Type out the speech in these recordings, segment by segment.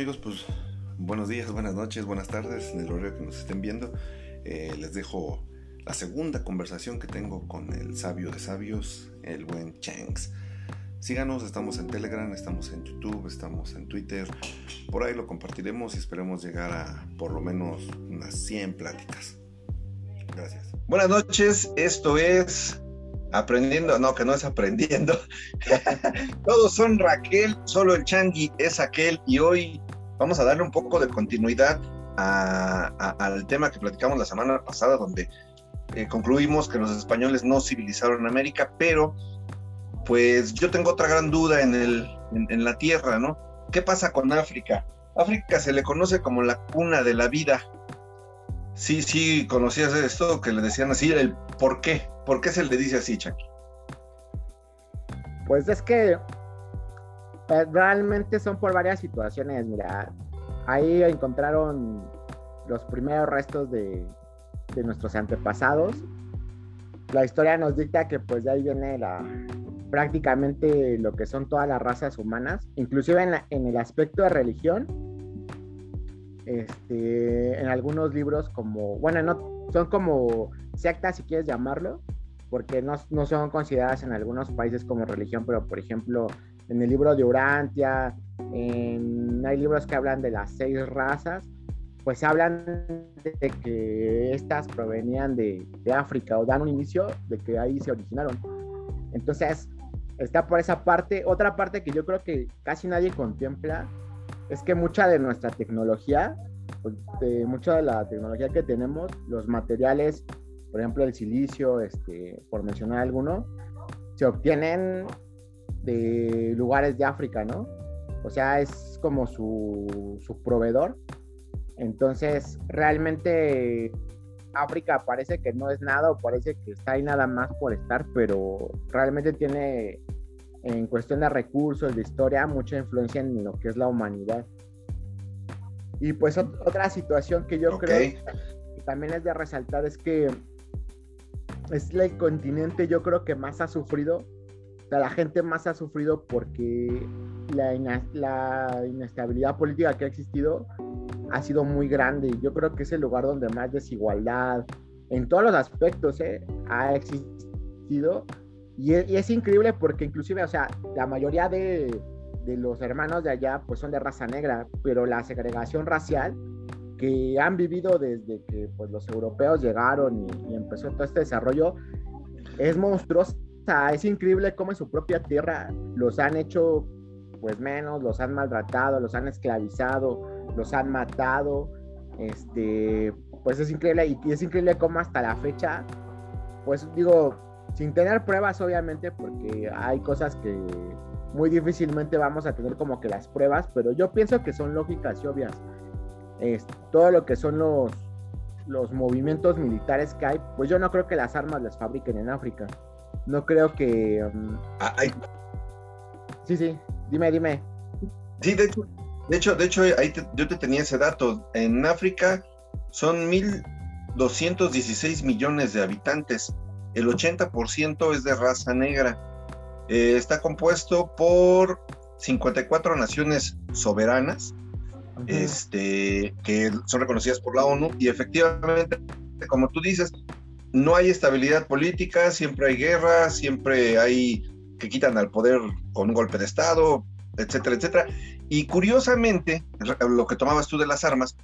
amigos? Pues buenos días, buenas noches, buenas tardes en el horario que nos estén viendo. Eh, les dejo la segunda conversación que tengo con el sabio de sabios, el buen Changs. Síganos, estamos en Telegram, estamos en YouTube, estamos en Twitter. Por ahí lo compartiremos y esperemos llegar a por lo menos unas 100 pláticas. Gracias. Buenas noches, esto es Aprendiendo, no, que no es aprendiendo. Todos son Raquel, solo el Changi es aquel y hoy vamos a darle un poco de continuidad al tema que platicamos la semana pasada, donde eh, concluimos que los españoles no civilizaron América, pero pues yo tengo otra gran duda en, el, en la tierra, ¿no? ¿Qué pasa con África? África se le conoce como la cuna de la vida. Sí, sí, conocías esto que le decían así, el por qué. ¿Por qué se le dice así, Chucky? Pues es que realmente son por varias situaciones. Mira, ahí encontraron los primeros restos de, nuestros antepasados. La historia nos dicta que pues de ahí viene la, prácticamente lo que son todas las razas humanas, inclusive en, en el aspecto de religión. Este, en algunos libros como, bueno, no, son como sectas si quieres llamarlo, porque no, no, son consideradas en algunos países como religión, pero por ejemplo, en el libro de Urantia, hay libros que hablan de las seis razas, pues hablan de que estas provenían de, de, África o dan un inicio de que ahí se originaron. Entonces, está por esa parte. Otra parte que yo creo que casi nadie contempla es que mucha de nuestra tecnología, pues, de mucha de la tecnología que tenemos, los materiales por ejemplo el silicio, este, por mencionar alguno, se obtienen de lugares de África, ¿no? O sea, es como su, su proveedor. Entonces, realmente África parece que no es nada o parece que está ahí nada más por estar, pero realmente tiene en cuestión de recursos, de historia, mucha influencia en lo que es la humanidad. Y pues otra situación que yo creo que también es de resaltar es que es el continente yo creo que más ha sufrido, sea, la gente más ha sufrido porque la, la inestabilidad política que ha existido ha sido muy grande. Yo creo que es el lugar donde más desigualdad, en todos los aspectos, ¿eh? ha existido. Y es, y es, increíble porque inclusive, o sea, la mayoría de, de los hermanos de allá pues son de raza negra, pero la segregación racial que han vivido desde que pues, los europeos llegaron y, empezó todo este desarrollo es monstruosa. Es increíble cómo en su propia tierra los han hecho pues menos, los han maltratado, los han esclavizado, los han matado. Este, pues es increíble y, es increíble cómo hasta la fecha, pues digo, sin tener pruebas obviamente, porque hay cosas que muy difícilmente vamos a tener como que las pruebas, pero yo pienso que son lógicas y obvias todo lo que son los, los movimientos militares que hay, pues yo no creo que las armas las fabriquen en África. No creo que... Um, ah, sí, sí, dime, dime. Sí, de hecho, de hecho, de hecho ahí yo te tenía ese dato. En África son 1.216 millones de habitantes. El 80% es de raza negra. Eh, está compuesto por 54 naciones soberanas este, que son reconocidas por la ONU y efectivamente, como tú dices, no hay estabilidad política, siempre hay guerra, siempre hay que quitan al poder con un golpe de Estado, etcétera, etcétera. Y curiosamente, lo que tomabas tú de las armas,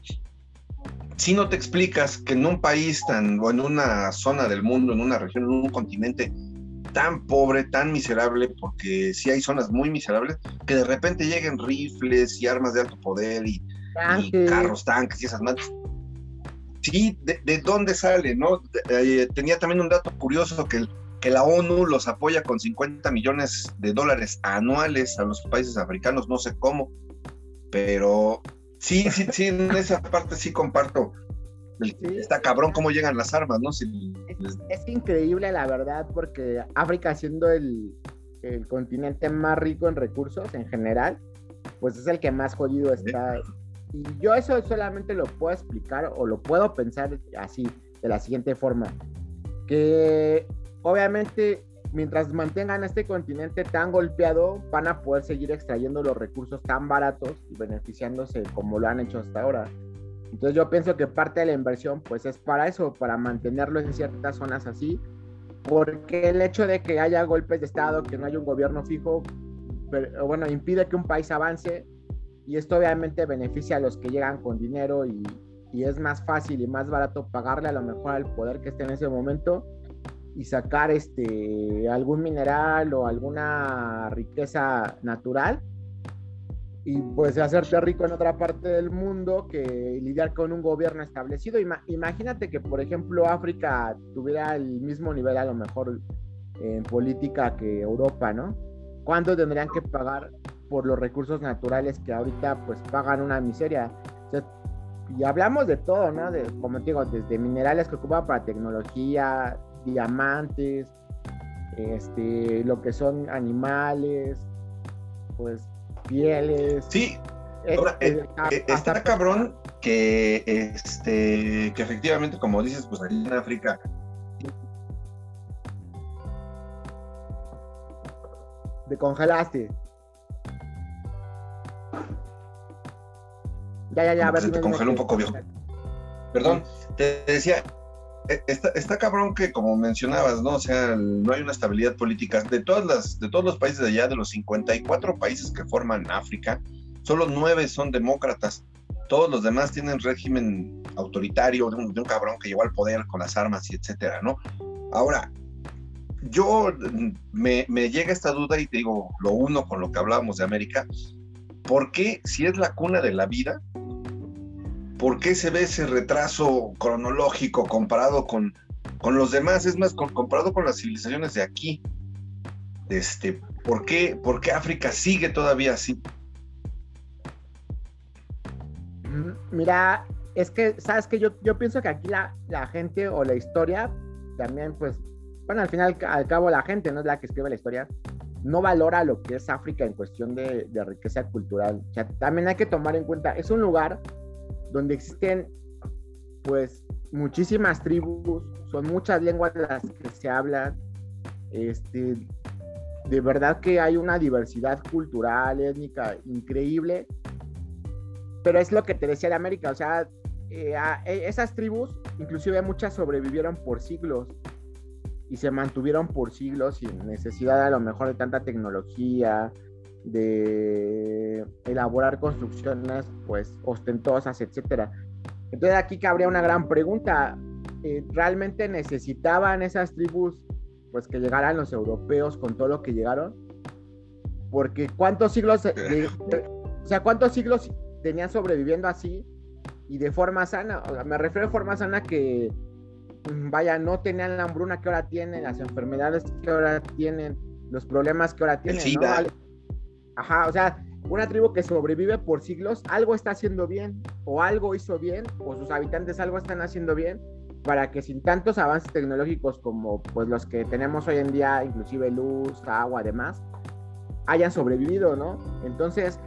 si no te explicas que en un país tan, o en una zona del mundo, en una región, en un continente tan pobre, tan miserable, porque sí hay zonas muy miserables, que de repente lleguen rifles y armas de alto poder y, carros, tanques y esas madres. Sí, de, dónde sale? no? Eh, tenía también un dato curioso que, que la ONU los apoya con 50 millones de dólares anuales a los países africanos, no sé cómo, pero sí, sí, sí, en esa parte sí comparto Está cabrón cómo llegan las armas, ¿no? es, increíble, la verdad, porque África, siendo el, continente más rico en recursos en general, pues es el que más jodido está. Y yo eso solamente lo puedo explicar o lo puedo pensar así, de la siguiente forma. Que obviamente mientras mantengan este continente tan golpeado, van a poder seguir extrayendo los recursos tan baratos y beneficiándose como lo han hecho hasta ahora. Entonces yo pienso que parte de la inversión pues es para eso, para mantenerlo en ciertas zonas así, porque el hecho de que haya golpes de Estado, que no haya un gobierno fijo, bueno, impide que un país avance y esto obviamente beneficia a los que llegan con dinero y, y es más fácil y más barato pagarle a lo mejor al poder que esté en ese momento y sacar este algún mineral o alguna riqueza natural y pues hacerte rico en otra parte del mundo que lidiar con un gobierno establecido. imagínate que, por ejemplo, África tuviera el mismo nivel a lo mejor en política que Europa, ¿no? ¿Cuánto tendrían que pagar por los recursos naturales que ahorita pues pagan una miseria? y hablamos de todo, ¿no? De, como te digo, desde minerales que ocupan para tecnología, diamantes, este, lo que son animales, pues pieles. Sí, eh, eh, eh, está cabrón que, este, que efectivamente, como dices, pues allí en África. Te congelaste. Ya, ya, ya. A ver, se te congeló un poco, viejo. Perdón, te decía, eh, está, cabrón que, como mencionabas, ¿no? O sea, no hay una estabilidad política. De, todas las, de todos los países de allá, de los 54 países que forman África, solo nueve son demócratas. Todos los demás tienen régimen autoritario de un, cabrón que llegó al poder con las armas y etcétera, ¿no? Ahora, yo me, me llega esta duda y te digo, lo uno con lo que hablábamos de América, ¿por qué si es la cuna de la vida, ¿por qué se ve ese retraso cronológico comparado con, con los demás? Es más, comparado con las civilizaciones de aquí. Este, ¿por, qué, ¿Por qué África sigue todavía así? Mira, es que, ¿sabes que yo, yo pienso que aquí la, la gente o la historia también, pues, bueno, al final, al cabo, la gente no es la que escribe la historia, no valora lo que es África en cuestión de, riqueza cultural. También hay que tomar en cuenta, es un lugar donde existen pues muchísimas tribus, son muchas lenguas las que se hablan, este, de verdad que hay una diversidad cultural, étnica increíble, pero es lo que te decía de América, o sea, eh, e, esas tribus, inclusive muchas sobrevivieron por siglos y se mantuvieron por siglos sin necesidad a lo mejor de tanta tecnología, de elaborar construcciones pues ostentosas, etcétera. Entonces aquí cabría una gran pregunta. Eh, ¿Realmente necesitaban esas tribus pues que llegaran los europeos con todo lo que llegaron? Porque cuántos siglos, o sea, cuántos siglos tenían sobreviviendo así y de forma sana. me refiero a forma sana que, vaya, no tenían la hambruna que ahora tienen, las enfermedades que ahora tienen, los problemas que ahora tienen. Ajá, o sea, una tribu que sobrevive por siglos, algo está haciendo bien, o algo hizo bien, o sus habitantes algo están haciendo bien, para que sin tantos avances tecnológicos como pues los que tenemos hoy en día, inclusive luz, agua, además, hayan sobrevivido, ¿no? Entonces,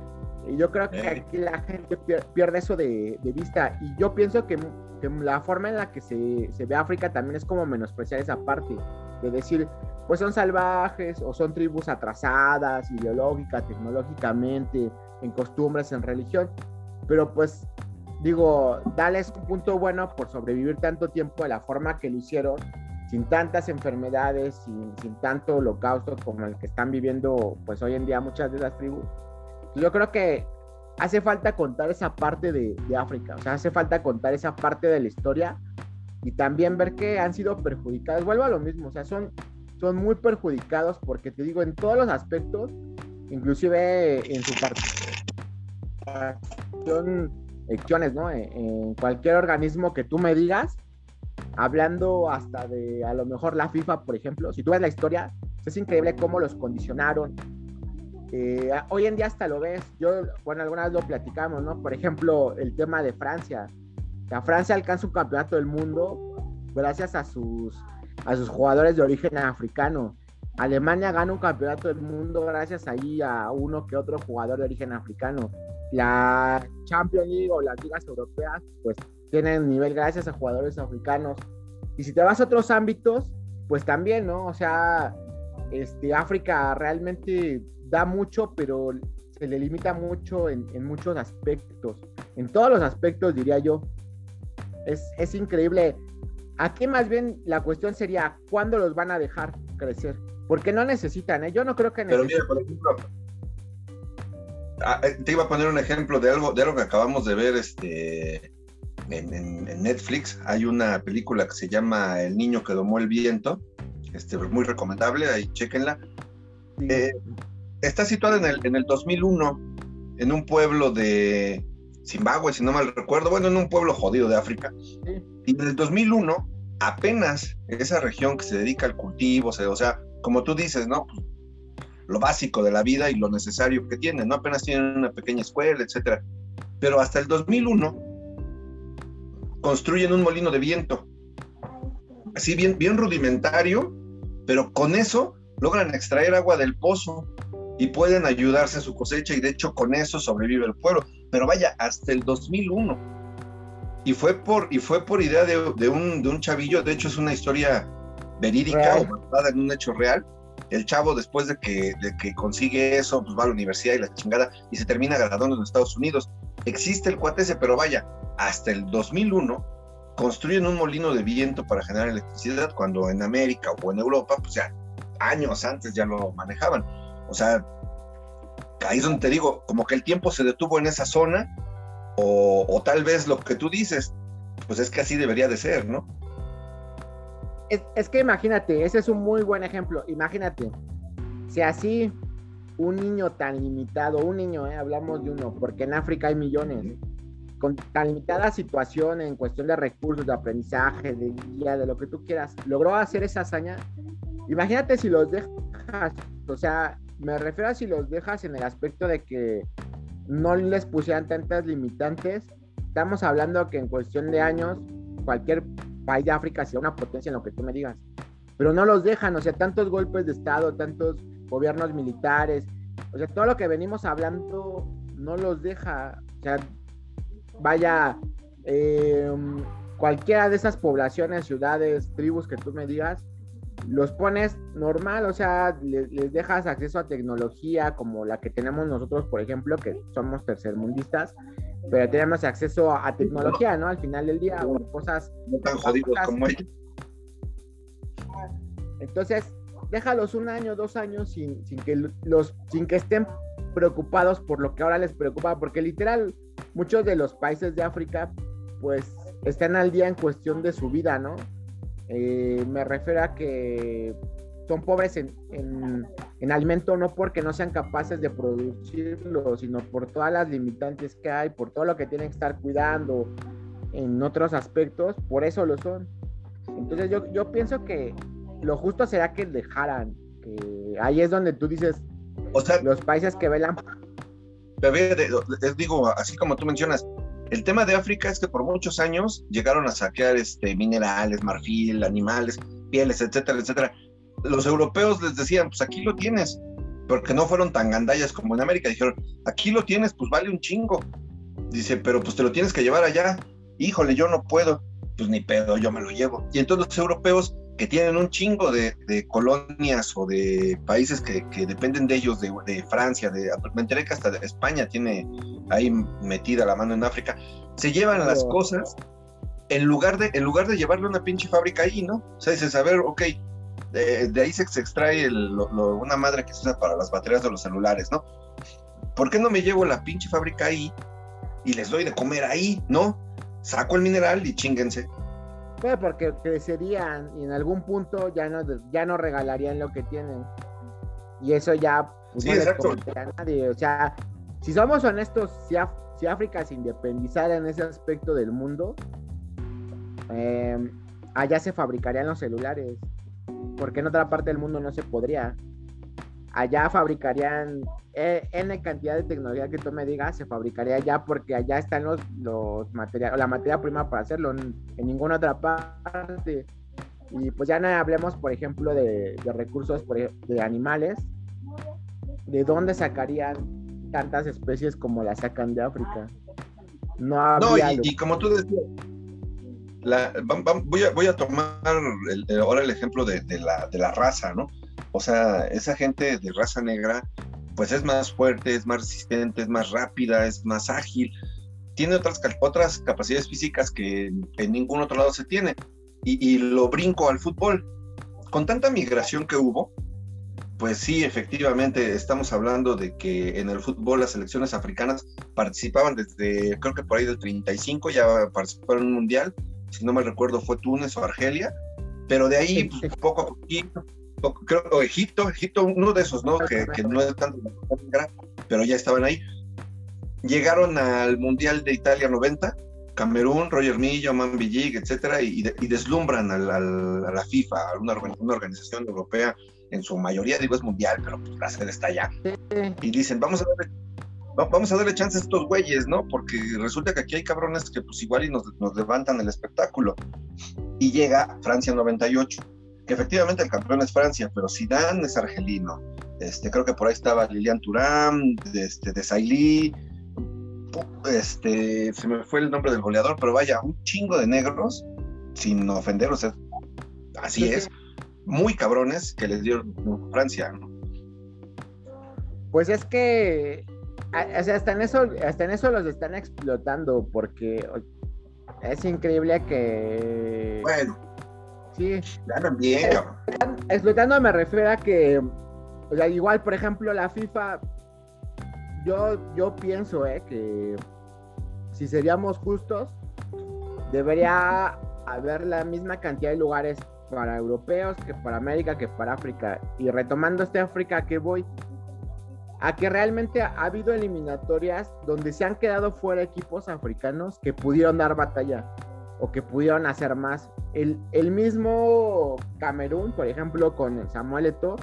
yo creo que aquí la gente pierde eso de, vista y yo pienso que, la forma en la que se, se ve África también es como menospreciar esa parte, de decir, pues son salvajes o son tribus atrasadas, ideológica, tecnológicamente, en costumbres, en religión. Pero pues digo, dales un punto bueno por sobrevivir tanto tiempo de la forma que lo hicieron, sin tantas enfermedades, sin, sin tanto holocausto como el que están viviendo pues hoy en día muchas de las tribus. Yo creo que hace falta contar esa parte de, África, o sea, hace falta contar esa parte de la historia y también ver que han sido perjudicadas. Vuelvo a lo mismo, o sea, son son muy perjudicados porque te digo, en todos los aspectos, inclusive en su participación, acciones, ¿no? En, cualquier organismo que tú me digas, hablando hasta de a lo mejor la FIFA, por ejemplo, si tú ves la historia, es increíble cómo los condicionaron. Hoy en día hasta lo ves, yo, bueno, alguna vez lo platicamos, ¿no? Por ejemplo, el tema de Francia. La Francia alcanza un campeonato del mundo gracias a sus a sus jugadores de origen africano. Alemania gana un campeonato del mundo gracias ahí a uno que otro jugador de origen africano. La Champions League o las ligas europeas, pues tienen nivel gracias a jugadores africanos. Y si te vas a otros ámbitos, pues también, ¿no? O sea, este, África realmente da mucho, pero se le limita mucho en, muchos aspectos. En todos los aspectos, diría yo. Es, es increíble. Aquí más bien la cuestión sería, ¿cuándo los van a dejar crecer? Porque no necesitan, ¿eh? Yo no creo que necesiten. Pero mira, por ejemplo, ah, eh, te iba a poner un ejemplo de algo, de algo que acabamos de ver este, en, Netflix. Hay una película que se llama El niño que domó el viento. Este, muy recomendable, ahí chequenla. Eh, está situada en el, en el 2001, en un pueblo de Zimbabue, si no mal recuerdo, bueno, en un pueblo jodido de África. Y en el 2001, apenas esa región que se dedica al cultivo, o sea, como tú dices, ¿no? Lo básico de la vida y lo necesario que tienen, ¿no? Apenas tienen una pequeña escuela, etcétera. Pero hasta el 2001 construyen un molino de viento. Así bien, bien rudimentario, pero con eso logran extraer agua del pozo y pueden ayudarse a su cosecha y de hecho con eso sobrevive el pueblo. Pero vaya, hasta el 2001. Y fue por, y fue por idea de, un, de un chavillo, de hecho es una historia verídica o basada en un hecho real. El chavo, después de que, de que consigue eso, pues va a la universidad y la chingada y se termina graduando en Estados Unidos. Existe el cuate ese, pero vaya, hasta el 2001 construyen un molino de viento para generar electricidad cuando en América o en Europa, pues ya años antes ya lo manejaban. O sea, ahí es donde te digo, como que el tiempo se detuvo en esa zona o, o tal vez lo que tú dices, pues es que así debería de ser, ¿no? es, que imagínate, ese es un muy buen ejemplo. Imagínate, si así un niño tan limitado, un niño, eh, hablamos de uno, porque en África hay millones, con tan limitada situación en cuestión de recursos, de aprendizaje, de guía, de lo que tú quieras, logró hacer esa hazaña. Imagínate si los dejas, o sea, me refiero a si los dejas en el aspecto de que no les pusieran tantas limitantes. Estamos hablando que en cuestión de años, cualquier país de África sea una potencia en lo que tú me digas. Pero no los dejan, o sea, tantos golpes de Estado, tantos gobiernos militares, o sea, todo lo que venimos hablando no los deja. O sea, vaya, em, cualquiera de esas poblaciones, ciudades, tribus que tú me digas, los pones normal, o sea, les, les, dejas acceso a tecnología como la que tenemos nosotros, por ejemplo, que somos tercermundistas, pero tenemos acceso a, tecnología, ¿no? Al final del día, cosas... No tan jodidos como ellos. Entonces, déjalos un año, dos años sin, sin, que los, sin que estén preocupados por lo que ahora les preocupa, porque literal, muchos de los países de África, pues, están al día en cuestión de su vida, ¿no? Eh, me refiero a que son pobres en, en, alimento no porque no sean capaces de producirlo, sino por todas las limitantes que hay, por todo lo que tienen que estar cuidando en otros aspectos, por eso lo son. Entonces yo, yo pienso que lo justo será que dejaran, que ahí es donde tú dices, o sea, los países que velan. digo, así como tú mencionas, el tema de África es que por muchos años llegaron a saquear este, minerales, marfil, animales, pieles, etcétera, etcétera los europeos les decían, pues aquí lo tienes, porque no fueron tan gandallas como en América, dijeron, aquí lo tienes, pues vale un chingo. Dice, pero pues te lo tienes que llevar allá. Híjole, yo no puedo. Pues ni pedo, yo me lo llevo. Y entonces los europeos que tienen un chingo de, colonias o de países que, dependen de ellos, de, Francia, de, me enteré que hasta España tiene ahí metida la mano en África, se llevan las cosas en lugar de, en lugar de llevarle una pinche fábrica ahí, ¿no? O sea, dices, a ver, ok, de, ahí se, extrae una madre que se usa para las baterías de los celulares, ¿no? ¿Por qué no me llevo la pinche fábrica ahí y les doy de comer ahí, ¿no? Saco el mineral y chinguense. Bueno, porque crecerían y en algún punto ya no, ya no regalarían lo que tienen. Y eso ya pues, sí, exacto. a nadie. O sea, si somos honestos, si, si África se independizara en ese aspecto del mundo, eh, allá se fabricarían los celulares porque en otra parte del mundo no se podría. Allá fabricarían eh, N cantidad de tecnología que tú me digas, se fabricaría allá porque allá están los, los materiales, la materia prima para hacerlo, en, ninguna otra parte. Y pues ya no hablemos, por ejemplo, de, recursos de animales. ¿De dónde sacarían tantas especies como las sacan de África? No, y, y como tú decías, voy, a, voy, a, tomar ahora el ejemplo de, la, raza, ¿no? O sea, esa gente de raza negra, pues es más fuerte, es más resistente, es más rápida, es más ágil, tiene otras, otras capacidades físicas que en ningún otro lado se tiene. Y, y lo brinco al fútbol. Con tanta migración que hubo, pues sí, efectivamente, estamos hablando de que en el fútbol las selecciones africanas participaban desde, creo que por ahí del 35, ya participaron en un mundial, si no me recuerdo fue Túnez o Argelia, pero de ahí pues, poco a poquito, creo Egipto, Egipto, uno de esos, ¿no? Que, no es tanto, pero ya estaban ahí. Llegaron al Mundial de Italia 90, Camerún, Roger Millo, Man etcétera, y, deslumbran a la FIFA, a una, una organización europea en su mayoría, digo, es mundial, pero pues la sede está allá. Y dicen, vamos a darle, vamos a darle chance a estos güeyes, ¿no? Porque resulta que aquí hay cabrones que pues igual y nos, nos levantan el espectáculo. Y llega Francia 98, que efectivamente el campeón es Francia, pero Zidane es argelino. Este, creo que por ahí estaba Lilian Thuram, de, este, de Sailly, este, se me fue el nombre del goleador, pero vaya, un chingo de negros, sin ofender, o sea, así es muy cabrones que les dio Francia. Pues es que hasta en eso, hasta en eso los están explotando porque es increíble que. Bueno. Sí. Ganan bien, Explotando me refiero a que. O sea, igual, por ejemplo, la FIFA. Yo, yo pienso, eh, que si seríamos justos, debería haber la misma cantidad de lugares para europeos, que para América, que para África. Y retomando este África que voy, a que realmente ha habido eliminatorias donde se han quedado fuera equipos africanos que pudieron dar batalla o que pudieron hacer más. El, el mismo Camerún, por ejemplo, con Samuel Eto'o,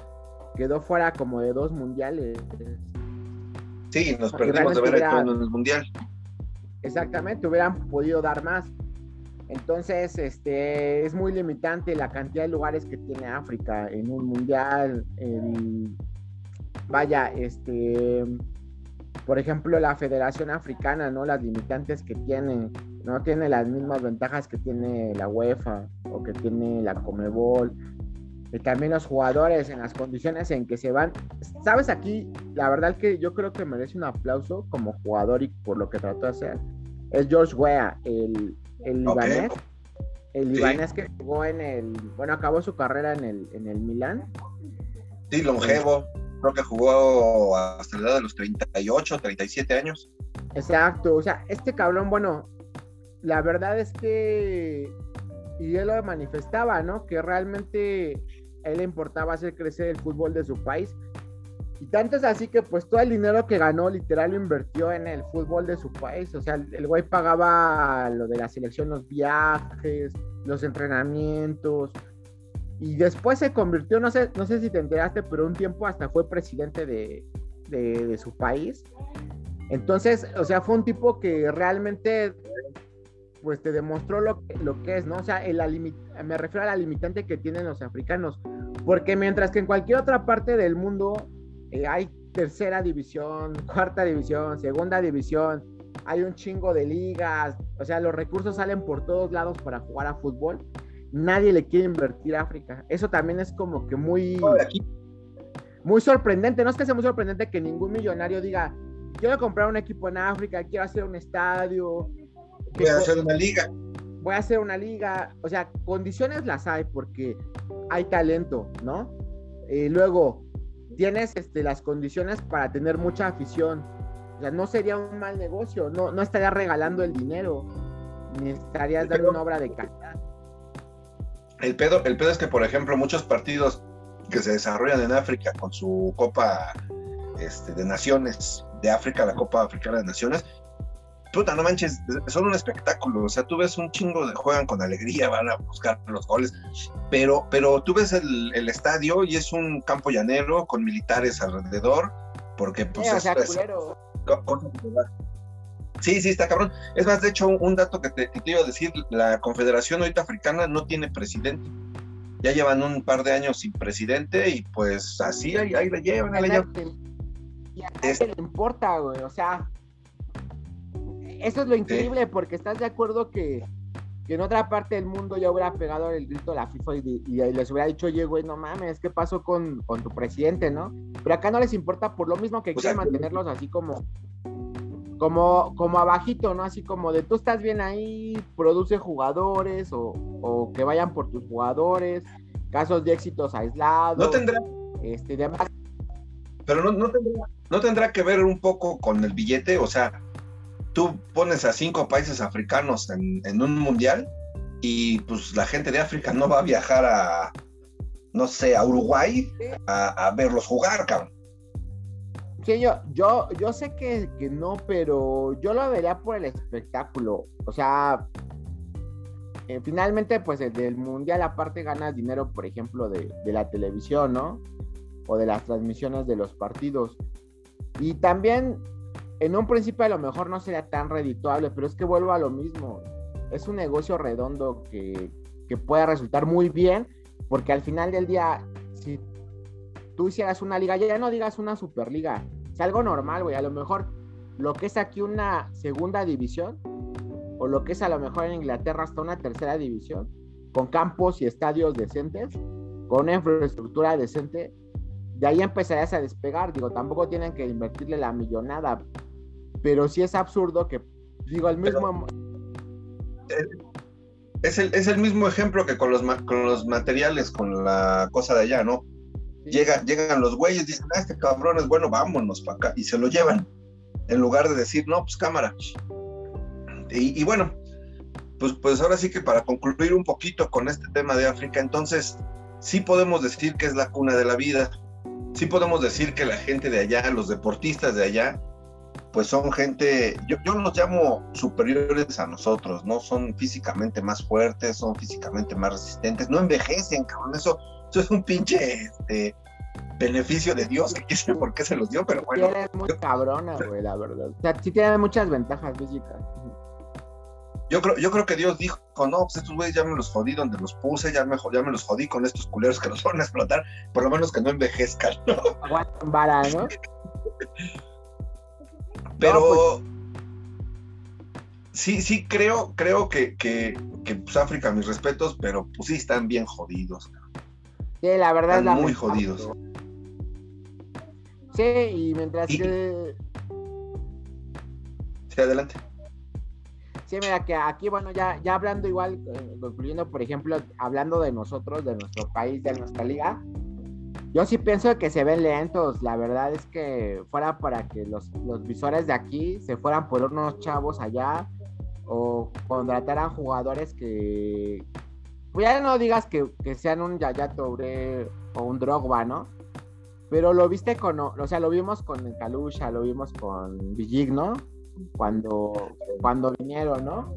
quedó fuera como de dos mundiales. Sí, nos perdimos de ver en el mundial. Exactamente, hubieran podido dar más. Entonces, este, es muy limitante la cantidad de lugares que tiene África en un mundial. vaya, este, por ejemplo, la Federación Africana, ¿no? Las limitantes que tiene, no tiene las mismas ventajas que tiene la UEFA o que tiene la Comebol. Y también los jugadores en las condiciones en que se van. Sabes, aquí, la verdad que yo creo que merece un aplauso como jugador y por lo que trató de hacer. Es George Weah, el, el libanés. El libanés que jugó en el. Bueno, acabó su carrera en el, en el Milán. Sí, longevo. Creo que jugó hasta la edad de los 38, 37 años. Exacto. O sea, este cabrón, bueno, la verdad es que. Y él lo manifestaba, ¿no? Que realmente a él le importaba hacer crecer el fútbol de su país. Y tanto es así que pues todo el dinero que ganó literal lo invirtió en el fútbol de su país. O sea, el güey pagaba lo de la selección, los viajes, los entrenamientos. Y después se convirtió, no sé, no sé si te enteraste, pero un tiempo hasta fue presidente de, de, su país. Entonces, o sea, fue un tipo que realmente pues te demostró lo, lo que es, ¿no? O sea, el, me refiero a la limitante que tienen los africanos. Porque mientras que en cualquier otra parte del mundo eh, hay tercera división, cuarta división, segunda división, hay un chingo de ligas, o sea, los recursos salen por todos lados para jugar a fútbol. Nadie le quiere invertir a África. Eso también es como que muy, muy sorprendente. No es que sea muy sorprendente que ningún millonario diga, quiero comprar un equipo en África, quiero hacer un estadio. Voy a hacer una liga. Voy a hacer una liga. O sea, condiciones las hay porque hay talento, ¿no? Y luego, tienes este, las condiciones para tener mucha afición. O sea, no sería un mal negocio, no, no estarías regalando el dinero, ni estarías dando una obra de calidad. El pedo, el pedo es que, por ejemplo, muchos partidos que se desarrollan en África con su Copa este, de Naciones de África, la Copa Africana de Naciones, puta, no manches, son un espectáculo. O sea, tú ves un chingo de juegan con alegría, van a buscar los goles, pero, pero tú ves el, estadio y es un campo llanero con militares alrededor, porque pues es, Sí, sí, está cabrón. Es más, de hecho, un dato que te, iba a decir, la Confederación ahorita africana no tiene presidente. Ya llevan un par de años sin presidente y pues así ahí, ahí le llevan, ahí le llevan. Y a nadie le importa, güey. O sea, eso es lo increíble, porque estás de acuerdo que que en otra parte del mundo ya hubiera pegado el grito a la FIFA y, les hubiera dicho, oye, güey, no mames, ¿qué pasó con, con, tu presidente, no? Pero acá no les importa por lo mismo que quieren mantenerlos así como, como, como abajito, ¿no? Así como de tú estás bien ahí, produce jugadores o, o que vayan por tus jugadores, casos de éxitos aislados. No tendrá. Este, demás. Pero no, no, tendrá, no tendrá que ver un poco con el billete, o sea, tú pones a cinco países africanos en, un mundial y pues la gente de África no va a viajar a, no sé, a Uruguay a, verlos jugar, cabrón. Que yo, yo, yo sé que, que, no, pero yo lo vería por el espectáculo. O sea, eh, finalmente, pues el del mundial aparte ganas dinero, por ejemplo, de, la televisión, ¿no? O de las transmisiones de los partidos. Y también, en un principio a lo mejor no sería tan redituable, pero es que vuelvo a lo mismo. Es un negocio redondo que, que puede resultar muy bien, porque al final del día, si tú hicieras una liga, ya no digas una superliga, es algo normal, güey. A lo mejor lo que es aquí una segunda división, o lo que es a lo mejor en Inglaterra hasta una tercera división, con campos y estadios decentes, con una infraestructura decente, de ahí empezarías a despegar. Digo, tampoco tienen que invertirle la millonada, pero sí es absurdo que, digo, el mismo... es, el, es el mismo ejemplo que con los, con los materiales, con la cosa de allá, ¿no? Llegan los güeyes, dicen, ah, este cabrón es bueno, vámonos para acá, y se lo llevan, en lugar de decir, no, pues cámara, y, bueno, pues, pues ahora sí que para concluir un poquito con este tema de África, entonces sí podemos decir que es la cuna de la vida, sí podemos decir que la gente de allá, los deportistas de allá, pues son gente, yo, yo los llamo superiores a nosotros, ¿no? Son físicamente más fuertes, son físicamente más resistentes, no envejecen, cabrón, eso, eso es un pinche este, beneficio de Dios, que quién sabe por qué se los dio, pero bueno. Es muy cabrona, güey, la verdad. O sea, sí tiene muchas ventajas físicas. Yo creo, yo creo que Dios dijo, no, pues estos güeyes ya me los jodí donde los puse, ya me, ya me los jodí con estos culeros que los van a explotar, por lo menos que no envejezcan, ¿no? Aguantan vara, ¿no? Pero pues. sí, sí creo, creo que, que, que pues África, mis respetos, pero pues sí están bien jodidos. Sí, la verdad están muy jodidos. Sí, y mientras que... Sí, adelante. Sí, mira que aquí, bueno, ya, ya hablando igual, eh, concluyendo, por ejemplo, hablando de nosotros, de nuestro país, de nuestra liga, yo sí pienso que se ven lentos. La verdad es que fuera para que los, visores de aquí se fueran por unos chavos allá o contrataran jugadores que, pues ya no digas que, sean un Yaya Touré o un Drogba, ¿no? Pero lo viste con, o sea, lo vimos con Kalusha, lo vimos con Villig, ¿no? cuando, cuando vinieron, ¿no?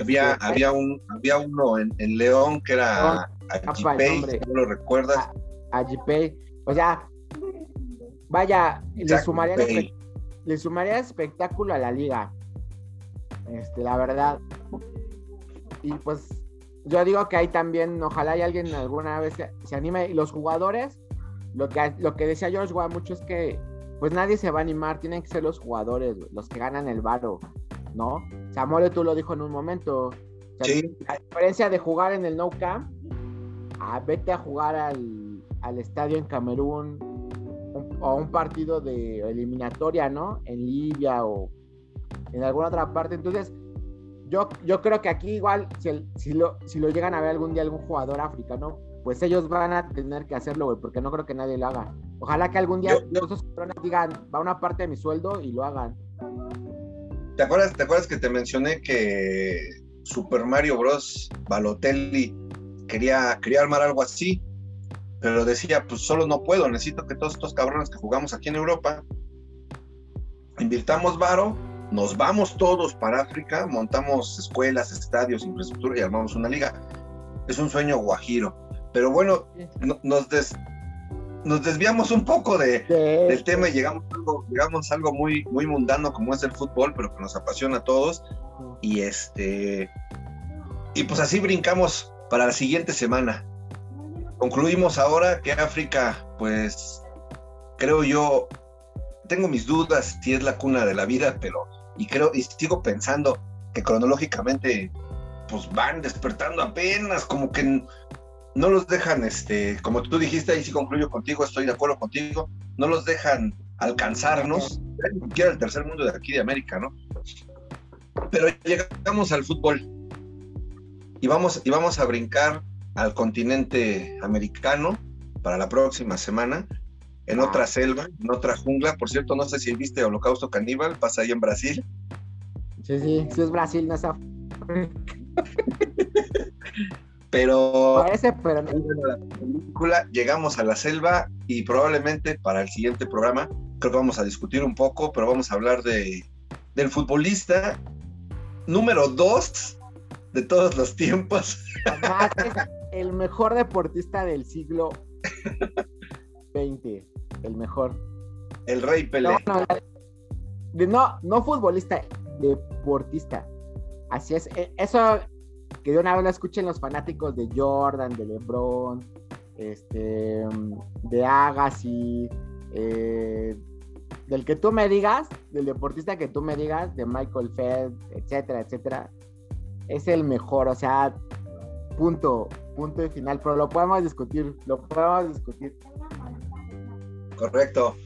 había, este, había, un, había uno en, León que era Agipay, ¿no lo recuerdas? Agipay, o sea, vaya, le sumaría, le sumaría espectáculo a la liga, este, la verdad. Y pues yo digo que ahí también, ojalá hay alguien alguna vez se, anime. Y los jugadores, lo que, lo que decía George Wa mucho es que pues nadie se va a animar, tienen que ser los jugadores, los que ganan el varo, ¿no? Samuel tú lo dijo en un momento. sí. La diferencia de jugar en el No Camp, a vete a jugar al, estadio en Camerún o un partido de eliminatoria, ¿no? En Libia o en alguna otra parte. Entonces, yo, yo creo que aquí igual, si, si, lo, si lo llegan a ver algún día algún jugador africano, pues ellos van a tener que hacerlo, güey, porque no creo que nadie lo haga. Ojalá que algún día esos cabrones digan, va una parte de mi sueldo y lo hagan. ¿Te acuerdas, ¿Te acuerdas que te mencioné que Super Mario Bros. Balotelli quería, quería armar algo así? Pero decía, pues solo no puedo, necesito que todos estos cabrones que jugamos aquí en Europa invirtamos varo, nos vamos todos para África, montamos escuelas, estadios, infraestructura y armamos una liga. Es un sueño guajiro. Pero bueno, nos, nos desviamos un poco de, del tema y llegamos a algo, llegamos algo muy, muy mundano como es el fútbol, pero que nos apasiona a todos. Y este y pues así brincamos para la siguiente semana. Concluimos ahora que África, pues creo yo, tengo mis dudas si es la cuna de la vida, pero y creo y sigo pensando que cronológicamente pues van despertando apenas, como que no los dejan, este, como tú dijiste, ahí sí concluyo contigo, estoy de acuerdo contigo, no los dejan alcanzarnos, ni siquiera el tercer mundo de aquí de América, ¿no? Pero llegamos al fútbol y vamos, y vamos a brincar al continente americano para la próxima semana, en Ah. otra selva, en otra jungla. Por cierto, no sé si viste Holocausto Caníbal, pasa ahí en Brasil. Sí, sí, sí es Brasil, no es África. Pero Parece, pero no. la película, llegamos a la selva y probablemente para el siguiente programa creo que vamos a discutir un poco, pero vamos a hablar de del futbolista número dos de todos los tiempos. Es el mejor deportista del siglo XX. El mejor. El Rey Pelé. No, no, de- no, no futbolista, deportista. Así es. eh, Eso que de una vez lo escuchen los fanáticos de Jordan, de LeBron, este, de Agassi, eh, del que tú me digas, del deportista que tú me digas, de Michael Phelps, etcétera, etcétera. Es el mejor, o sea, punto, punto y final. Pero lo podemos discutir, lo podemos discutir. Correcto.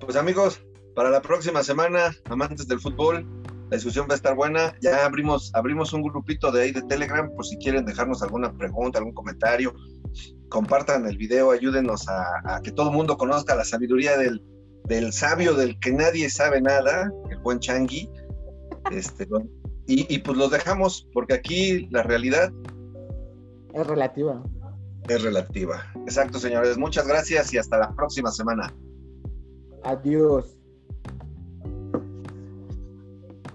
Pues amigos, para la próxima semana, amantes del fútbol, la discusión va a estar buena. Ya abrimos, abrimos un grupito de ahí de Telegram por si quieren dejarnos alguna pregunta, algún comentario. Compartan el video, ayúdenos a, que todo el mundo conozca la sabiduría del, del sabio del que nadie sabe nada, el buen Changi. Este, y, y pues los dejamos, porque aquí la realidad Es relativa. Es relativa. Exacto, señores. Muchas gracias y hasta la próxima semana. Adiós.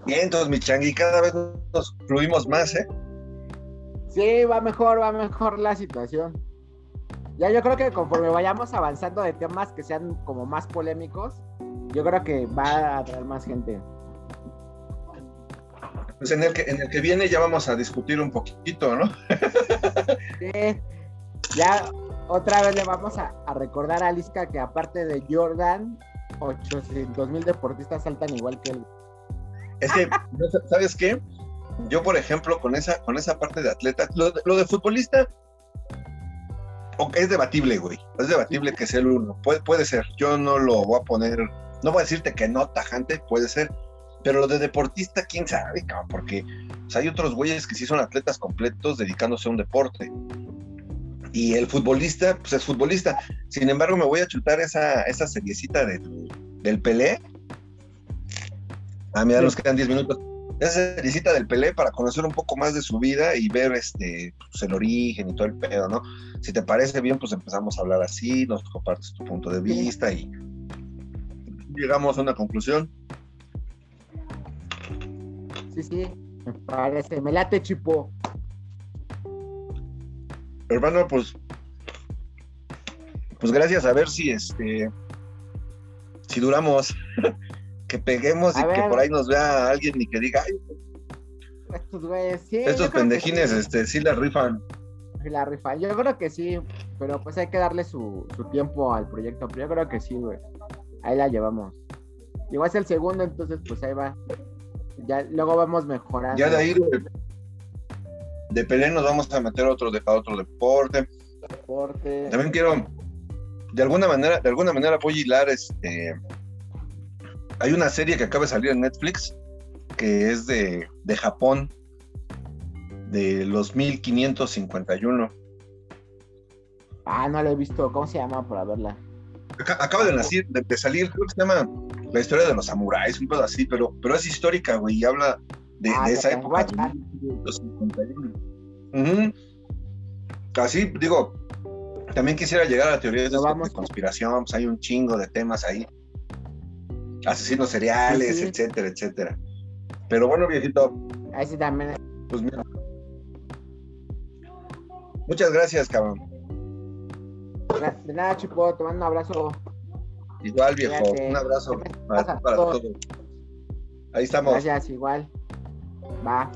Bien, entonces, mi Changi, cada vez nos fluimos más, ¿eh? Sí, va mejor, va mejor la situación. Ya yo creo que conforme vayamos avanzando de temas que sean como más polémicos, yo creo que va a atraer más gente. Pues en el que, en el que viene ya vamos a discutir un poquito, ¿no? Sí. Ya otra vez le vamos a, recordar a Lisca que aparte de Jordan, 800 mil deportistas saltan igual que él. Es que, ¿sabes qué? Yo, por ejemplo, con esa, con esa parte de atleta, lo, de- futbolista es debatible, güey. Es debatible que sea el uno. Puede, puede ser. Yo no lo voy a poner, no voy a decirte que no tajante, puede ser. Pero lo de deportista, quién sabe, cabrón, porque hay otros güeyes que sí son atletas completos dedicándose a un deporte. Y el futbolista, pues es futbolista. Sin embargo, me voy a chutar esa, esa seriecita del, del Pelé. Ah, mira, Sí. nos quedan 10 minutos. Esa seriecita del Pelé para conocer un poco más de su vida y ver este pues, el origen y todo el pedo, ¿no? Si te parece bien, pues empezamos a hablar así, nos compartes tu punto de vista y llegamos a una conclusión. Sí, sí, me parece. Me late, Chipo. Hermano, pues, pues gracias a ver si este, si duramos, que peguemos y que por ahí nos vea alguien y que diga, "Ay, Estos güeyes, sí. estos pendejines, sí. este, sí la rifan. La rifa. Yo creo que sí, pero pues hay que darle su, su tiempo al proyecto. Pero yo creo que sí, güey. Ahí la llevamos. Igual es el segundo, entonces pues ahí va. Ya luego vamos mejorando. Ya de ahí de, de Pelé nos vamos a meter a otro, de, a otro deporte. Deporte. También quiero, de alguna manera, de alguna manera voy a hilar, este, hay una serie que acaba de salir en Netflix que es de, de Japón, de los 1551. Ah, no la he visto. ¿Cómo se llama para verla? Aca- Acaba de, nacer, de, de salir, creo que se llama La historia de los samuráis, un pedo así, pero, pero es histórica, güey, y habla de, Ah, de esa época. guacha. De 1551. Ujú. Así, digo, también quisiera llegar a la teoría de, vamos de conspiración, pues hay un chingo de temas ahí. Asesinos seriales, Sí, sí. etcétera, etcétera. Pero bueno, viejito, Ahí sí también. pues mira. Muchas gracias, cabrón. De nada, Chipo. Te mando un abrazo. Igual, viejo. Un abrazo para, para todos. todos. Ahí estamos. Gracias, igual. Va.